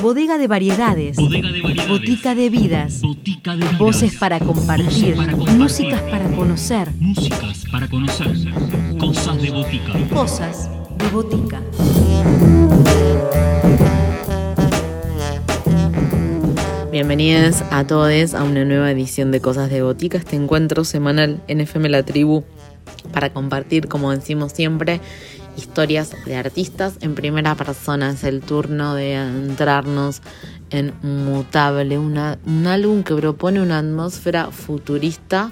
Bodega de variedades. Bodega de variedades. Botica de vidas. Botica de vidas. Voces para compartir. Voces para compartir. Músicas para conocer. Músicas para conocer. Cosas de botica. Cosas de botica. Bienvenidos a todos a una nueva edición de Cosas de Botica, este encuentro semanal en FM La Tribu para compartir, como decimos siempre, historias de artistas en primera persona. Es el turno de entrarnos en Mutable, un álbum que propone una atmósfera futurista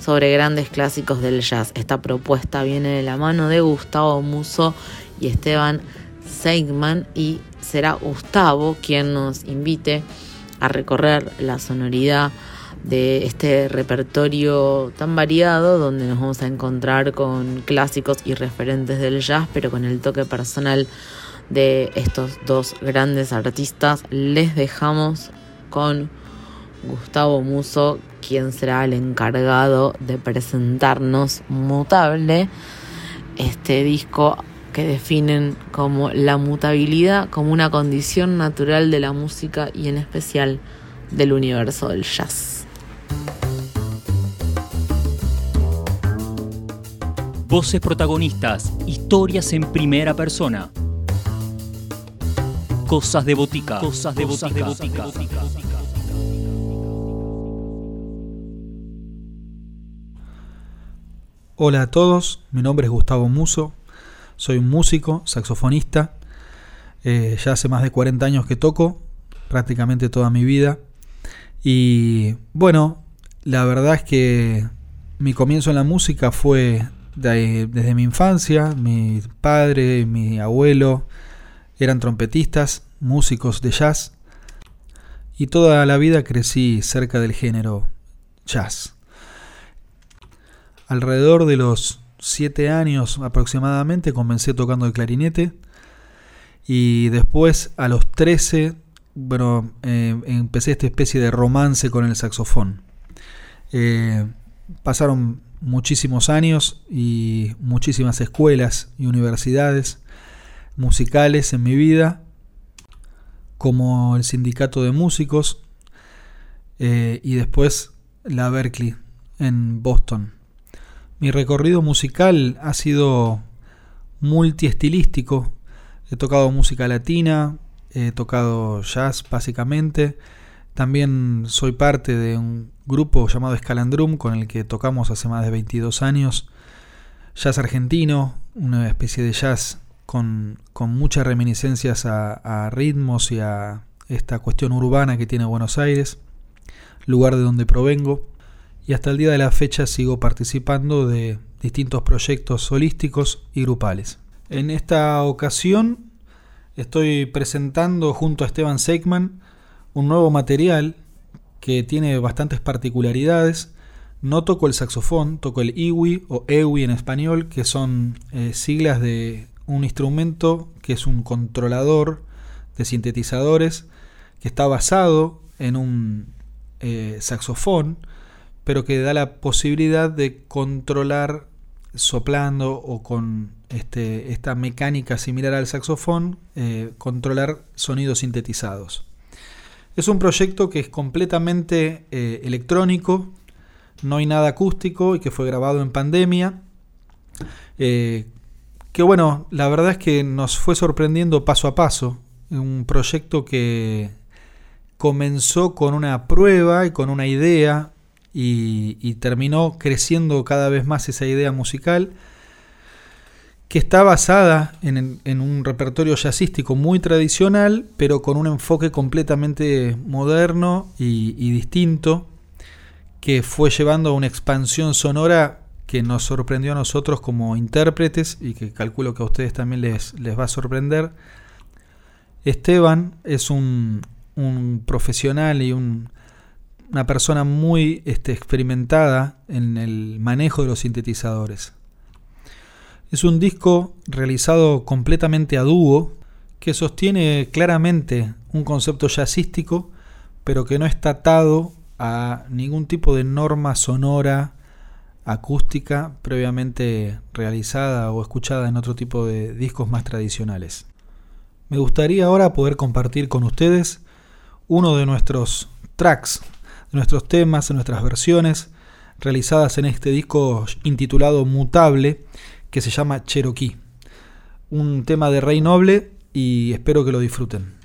sobre grandes clásicos del jazz. Esta propuesta viene de la mano de Gustavo Muso y Esteban Seigman y será Gustavo quien nos invite a recorrer la sonoridad de este repertorio tan variado donde nos vamos a encontrar con clásicos y referentes del jazz, pero con el toque personal de estos dos grandes artistas. Les dejamos con Gustavo Muso, quien será el encargado de presentarnos Mutable, este disco que definen como la mutabilidad como una condición natural de la música y en especial del universo del jazz. Voces protagonistas. Historias en primera persona. Cosas de botica. Cosas de botica. Hola a todos, mi nombre es Gustavo Muso, soy un músico, saxofonista, eh, ya hace más de 40 años que toco, prácticamente toda mi vida, y bueno, la verdad es que mi comienzo en la música fue de- desde mi infancia, mi padre, mi abuelo eran trompetistas, músicos de jazz, y toda la vida crecí cerca del género jazz. Alrededor de los 7 años aproximadamente comencé tocando el clarinete. Y después a los 13, bueno, eh, empecé esta especie de romance con el saxofón. Eh, pasaron muchísimos años y muchísimas escuelas y universidades musicales en mi vida, como el sindicato de músicos eh, y después la Berkeley en Boston. Mi recorrido musical ha sido multiestilístico. He tocado música latina, he tocado jazz básicamente. También soy parte de un grupo llamado Scalandrum con el que tocamos hace más de 22 años. Jazz argentino, una especie de jazz con, con muchas reminiscencias a, a ritmos y a esta cuestión urbana que tiene Buenos Aires, lugar de donde provengo y hasta el día de la fecha sigo participando de distintos proyectos holísticos y grupales. En esta ocasión estoy presentando junto a Esteban Seikman un nuevo material que tiene bastantes particularidades. No toco el saxofón, toco el iwi o ewi en español, que son eh, siglas de un instrumento que es un controlador de sintetizadores que está basado en un eh, saxofón pero que da la posibilidad de controlar soplando o con este, esta mecánica similar al saxofón, eh, controlar sonidos sintetizados. Es un proyecto que es completamente eh, electrónico, no hay nada acústico y que fue grabado en pandemia. Eh, que bueno, la verdad es que nos fue sorprendiendo paso a paso. Un proyecto que comenzó con una prueba y con una idea y, y, terminó creciendo cada vez más esa idea musical que está basada en, un repertorio jazzístico muy tradicional, pero con un enfoque completamente moderno y, y, distinto, que fue llevando a una expansión sonora que nos sorprendió a nosotros como intérpretes y que calculo que a ustedes también les, les va a sorprender. Esteban es un, un profesional y un, una persona muy este, experimentada en el manejo de los sintetizadores. Es un disco realizado completamente a dúo que sostiene claramente un concepto jazzístico, pero que no está atado a ningún tipo de norma sonora acústica previamente realizada o escuchada en otro tipo de discos más tradicionales. Me gustaría ahora poder compartir con ustedes uno de nuestros tracks, nuestros temas, nuestras versiones realizadas en este disco intitulado Mutable, que se llama Cherokee. Un tema de Rey Noble y espero que lo disfruten.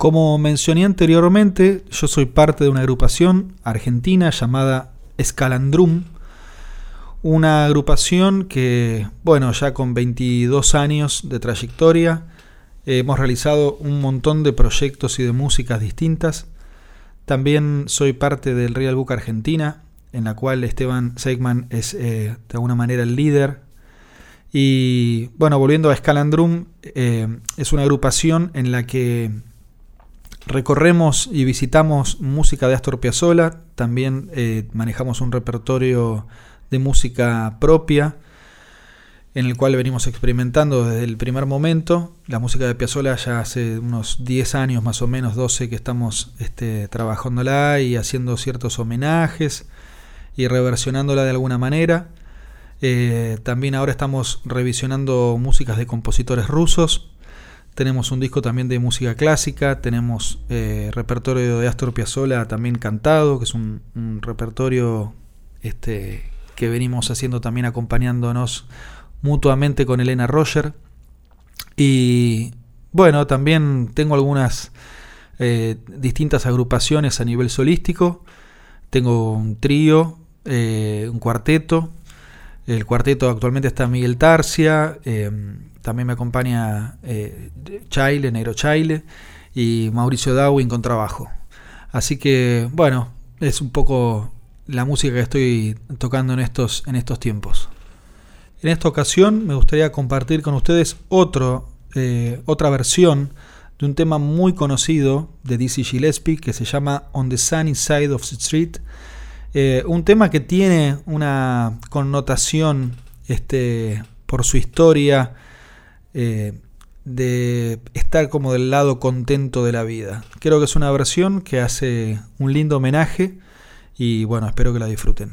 Como mencioné anteriormente, yo soy parte de una agrupación argentina llamada Escalandrum, una agrupación que, bueno, ya con 22 años de trayectoria, hemos realizado un montón de proyectos y de músicas distintas. También soy parte del Real Book Argentina, en la cual Esteban Seigman es eh, de alguna manera el líder. Y bueno, volviendo a Scalandrum, eh, es una agrupación en la que recorremos y visitamos música de Astor Piazzolla, también eh, manejamos un repertorio de música propia en el cual venimos experimentando desde el primer momento. La música de Piazzolla ya hace unos 10 años más o menos, 12 que estamos este, trabajándola y haciendo ciertos homenajes y reversionándola de alguna manera. Eh, también ahora estamos revisionando músicas de compositores rusos. Tenemos un disco también de música clásica, tenemos eh, repertorio de Astor Piazzolla también cantado, que es un, repertorio este, que venimos haciendo también acompañándonos mutuamente con Elena Roger. Y bueno, también tengo algunas eh, distintas agrupaciones a nivel solístico. Tengo un trío, un cuarteto, el cuarteto actualmente está Miguel Tarcia, em, también me acompaña eh, Chaile, Negro Chaile y Mauricio Dawin con trabajo. Así que, bueno, es un poco la música que estoy tocando en estos, en estos tiempos. En esta ocasión me gustaría compartir con ustedes otro, eh, otra versión de un tema muy conocido de Dizzy Gillespie que se llama On the Sunny Side of the Street eh, un tema que tiene una connotación este, por su historia eh, de estar como del lado contento de la vida. Creo que es una versión que hace un lindo homenaje y bueno, espero que la disfruten.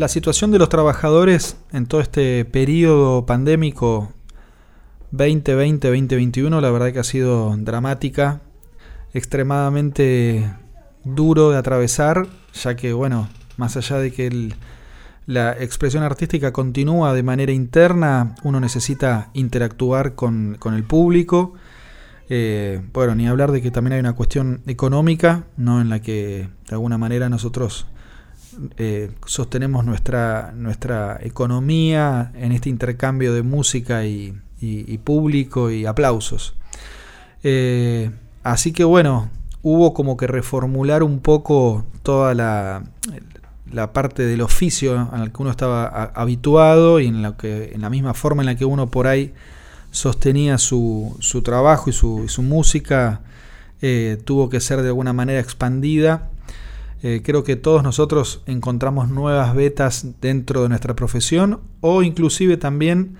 La situación de los trabajadores en todo este periodo pandémico 2020-2021, la verdad que ha sido dramática, extremadamente duro de atravesar, ya que, bueno, más allá de que la expresión artística continúa de manera interna, uno necesita interactuar con, el público. Eh, bueno, ni hablar de que también hay una cuestión económica, ¿no? En la que de alguna manera nosotros eh, sostenemos nuestra, nuestra economía en este intercambio de música y, público y aplausos. Eh, así que bueno, hubo como que reformular un poco toda la, la parte del oficio al que uno estaba habituado y en la, que, en la misma forma en la que uno por ahí sostenía su, su trabajo y su, su música, eh, tuvo que ser de alguna manera expandida eh, creo que todos nosotros encontramos nuevas vetas dentro de nuestra profesión o inclusive también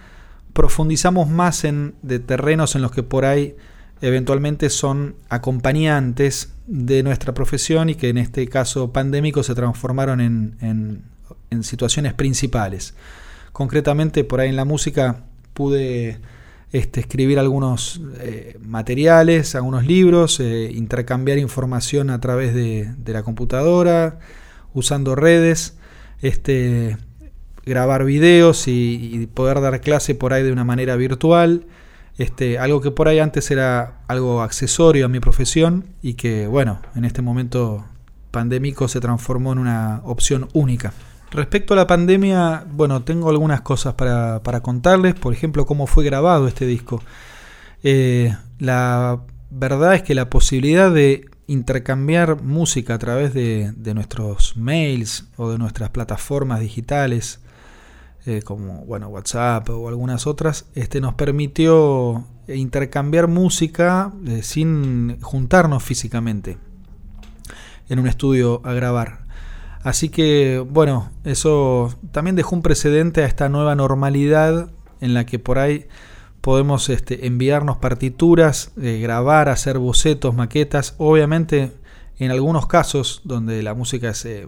profundizamos más en de terrenos en los que por ahí eventualmente son acompañantes de nuestra profesión y que en este caso pandémico se transformaron en, en situaciones principales. Concretamente por ahí en la música pude este, escribir algunos eh, materiales, algunos libros, eh, intercambiar información a través de, la computadora, usando redes, este, grabar videos y, poder dar clase por ahí de una manera virtual. Este, algo que por ahí antes era algo accesorio a mi profesión y que, bueno, en este momento pandémico se transformó en una opción única. Respecto a la pandemia, bueno, tengo algunas cosas para, contarles, por ejemplo, cómo fue grabado este disco. Eh, la verdad es que la posibilidad de intercambiar música a través de, nuestros mails o de nuestras plataformas digitales, eh, como bueno, WhatsApp o algunas otras, este, nos permitió intercambiar música eh, sin juntarnos físicamente en un estudio a grabar. Así que, bueno, eso también dejó un precedente a esta nueva normalidad en la que por ahí podemos este, enviarnos partituras, eh, grabar, hacer bocetos, maquetas. Obviamente, en algunos casos donde la música se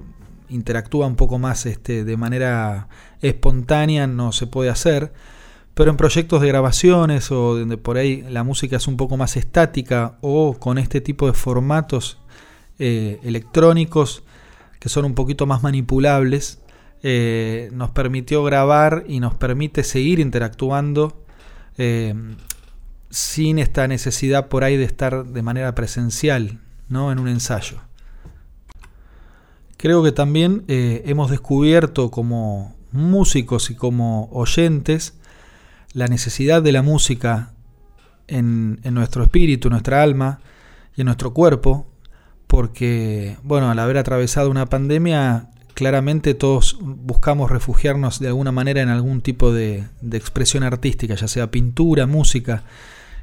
interactúa un poco más este, de manera espontánea, no se puede hacer. Pero en proyectos de grabaciones o donde por ahí la música es un poco más estática o con este tipo de formatos eh, electrónicos, que son un poquito más manipulables, eh, nos permitió grabar y nos permite seguir interactuando eh, sin esta necesidad por ahí de estar de manera presencial ¿no? en un ensayo. Creo que también eh, hemos descubierto como músicos y como oyentes la necesidad de la música en, en nuestro espíritu, en nuestra alma y en nuestro cuerpo, porque, bueno, al haber atravesado una pandemia, claramente todos buscamos refugiarnos de alguna manera en algún tipo de, expresión artística, ya sea pintura, música,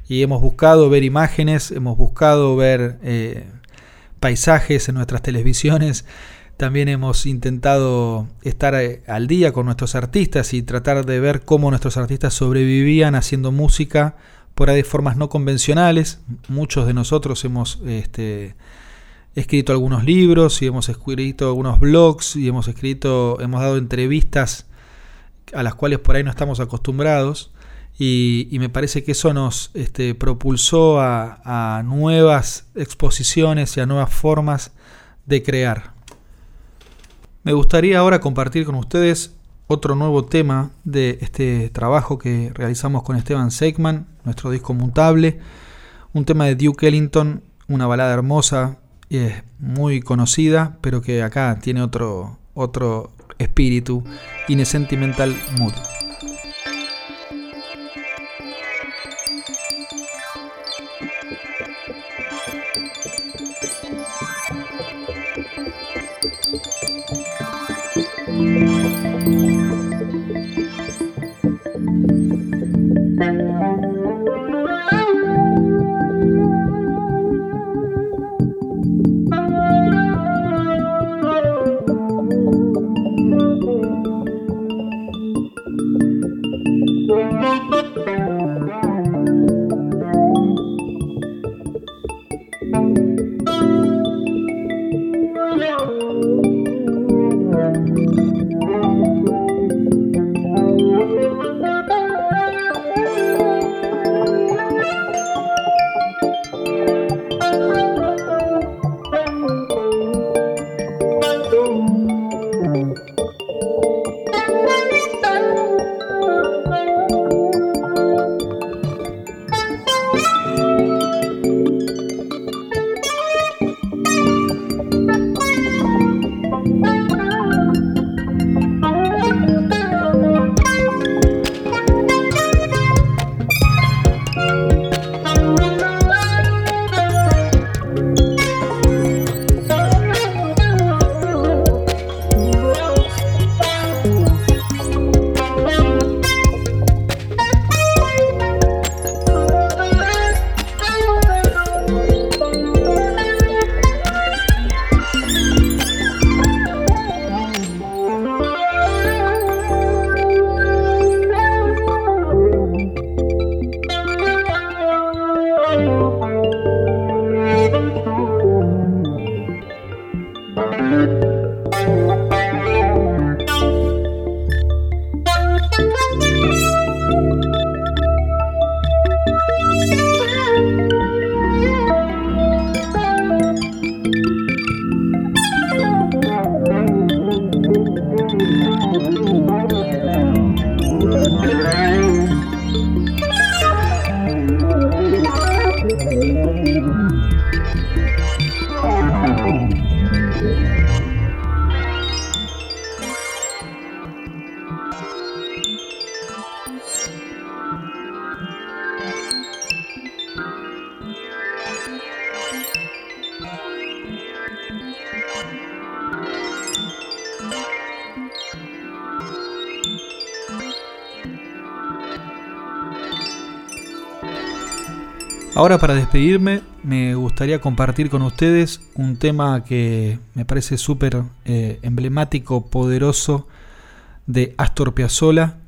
y hemos buscado ver imágenes, hemos buscado ver eh, paisajes en nuestras televisiones, también hemos intentado estar eh, al día con nuestros artistas y tratar de ver cómo nuestros artistas sobrevivían haciendo música por ahí de formas no convencionales. Muchos de nosotros hemos este, escrito algunos libros y hemos escrito algunos blogs y hemos escrito, hemos dado entrevistas a las cuales por ahí no estamos acostumbrados y, me parece que eso nos este, propulsó a, nuevas exposiciones y a nuevas formas de crear. Me gustaría ahora compartir con ustedes otro nuevo tema de este trabajo que realizamos con Esteban Seigman, nuestro disco mutable, un tema de Duke Ellington, una balada hermosa y es muy conocida, pero que acá tiene otro, otro espíritu, In a Sentimental Mood. Ahora para despedirme me gustaría compartir con ustedes un tema que me parece súper eh, emblemático, poderoso de Astor Piazzolla,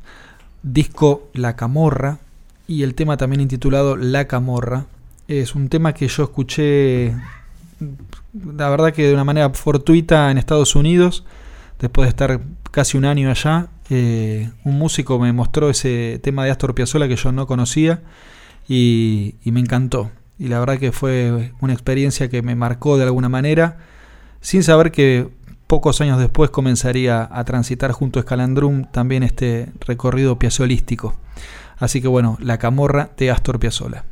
disco La Camorra y el tema también intitulado La Camorra. Es un tema que yo escuché, la verdad que de una manera fortuita en Estados Unidos, después de estar casi un año allá. Eh, un músico me mostró ese tema de Astor Piazzolla que yo no conocía y, me encantó. Y la verdad que fue una experiencia que me marcó de alguna manera, sin saber que pocos años después comenzaría a transitar junto a Escalandrum también este recorrido piazolístico. Así que bueno, la camorra de Astor Piazzolla.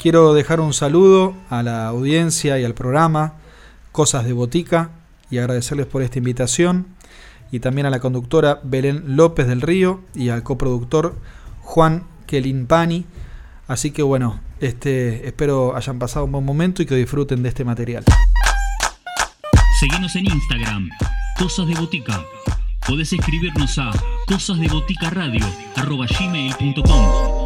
Quiero dejar un saludo a la audiencia y al programa Cosas de Botica y agradecerles por esta invitación y también a la conductora Belén López del Río y al coproductor Juan Kelin Pani. Así que bueno, este, espero hayan pasado un buen momento y que disfruten de este material. Seguimos en Instagram, Cosas de Botica. Podés escribirnos a cosasdeboticaradio.com